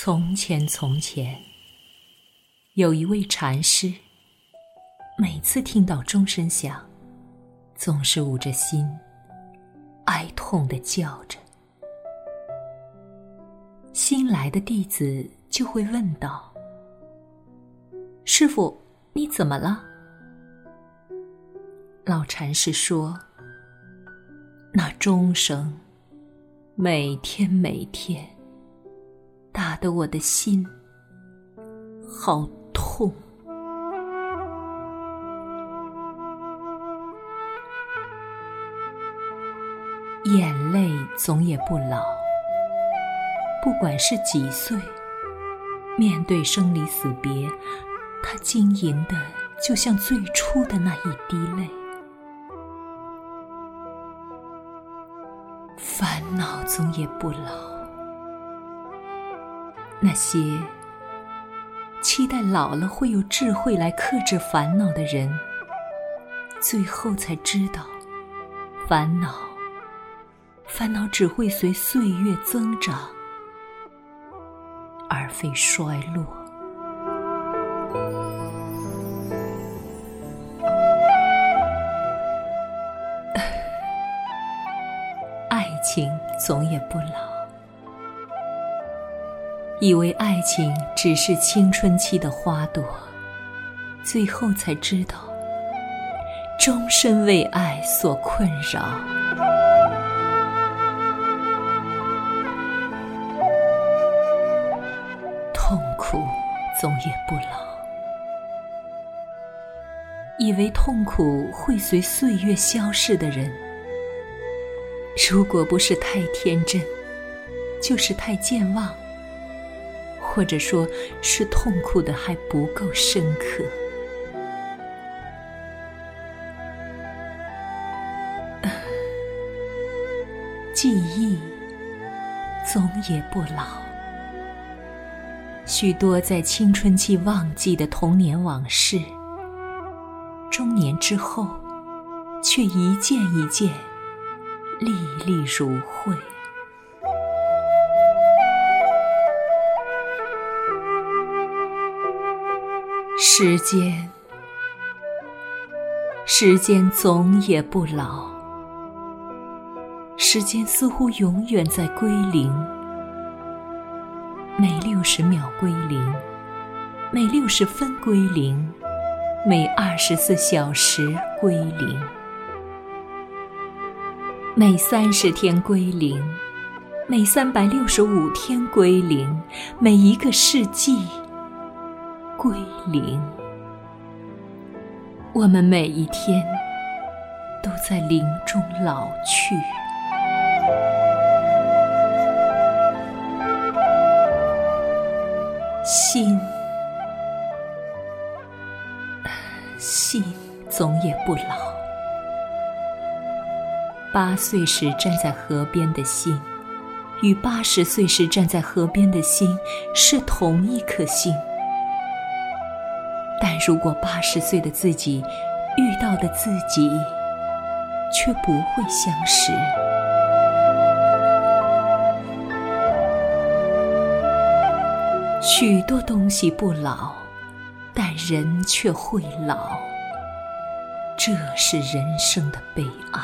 从前，从前，有一位禅师，每次听到钟声响，总是捂着心，哀痛的叫着。新来的弟子就会问道：“师傅，你怎么了？”老禅师说：“那钟声，每天每天，打得我的心好痛。眼泪总也不老，不管是几岁，面对生离死别，它晶莹的，就像最初的那一滴泪。”烦恼总也不老，那些期待老了会有智慧来克制烦恼的人，最后才知道，烦恼，烦恼只会随岁月增长，而非衰落。爱情总也不老，以为爱情只是青春期的花朵，最后才知道，终身为爱所困扰。痛苦总也不老，以为痛苦会随岁月消逝的人。如果不是太天真，就是太健忘，或者说是痛苦的还不够深刻。记忆总也不老，许多在青春期忘记的童年往事，中年之后却一件一件。历历如绘。时间，时间总也不老。时间似乎永远在归零，每六十秒归零，每六十分归零，每二十四小时归零。每三十天归零，每三百六十五天归零，每一个世纪归零。我们每一天都在林中老去，心，心总也不老。八岁时站在河边的心，与八十岁时站在河边的心是同一颗心。但如果八十岁的自己遇到的自己，却不会相识。许多东西不老，但人却会老，这是人生的悲哀。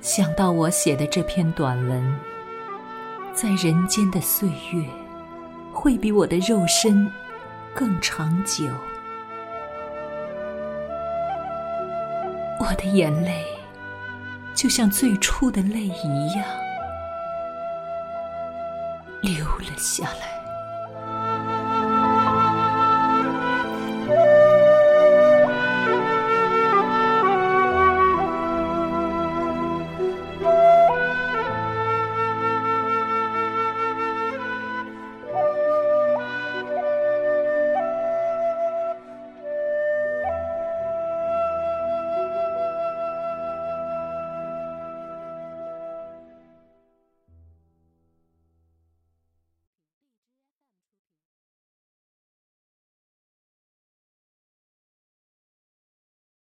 想到我写的这篇短文，在人间的岁月，会比我的肉身更长久。我的眼泪，就像最初的泪一样，流了下来。